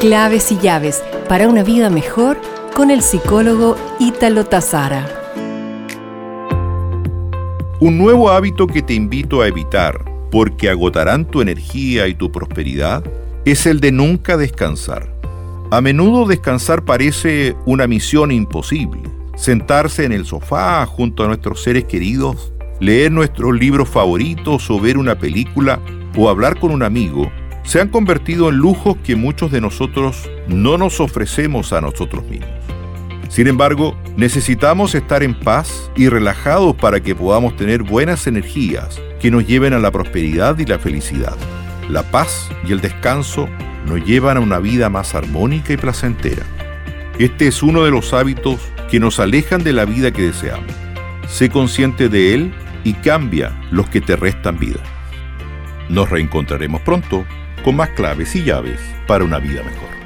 Claves y llaves para una vida mejor con el psicólogo Ítalo Tazara. Un nuevo hábito que te invito a evitar, porque agotarán tu energía y tu prosperidad, es el de nunca descansar. A menudo descansar parece una misión imposible. Sentarse en el sofá junto a nuestros seres queridos, leer nuestros libros favoritos o ver una película o hablar con un amigo se han convertido en lujos que muchos de nosotros no nos ofrecemos a nosotros mismos. Sin embargo, necesitamos estar en paz y relajados para que podamos tener buenas energías que nos lleven a la prosperidad y la felicidad. La paz y el descanso nos llevan a una vida más armónica y placentera. Este es uno de los hábitos que nos alejan de la vida que deseamos. Sé consciente de él y cambia los que te restan vida. Nos reencontraremos pronto con más claves y llaves para una vida mejor.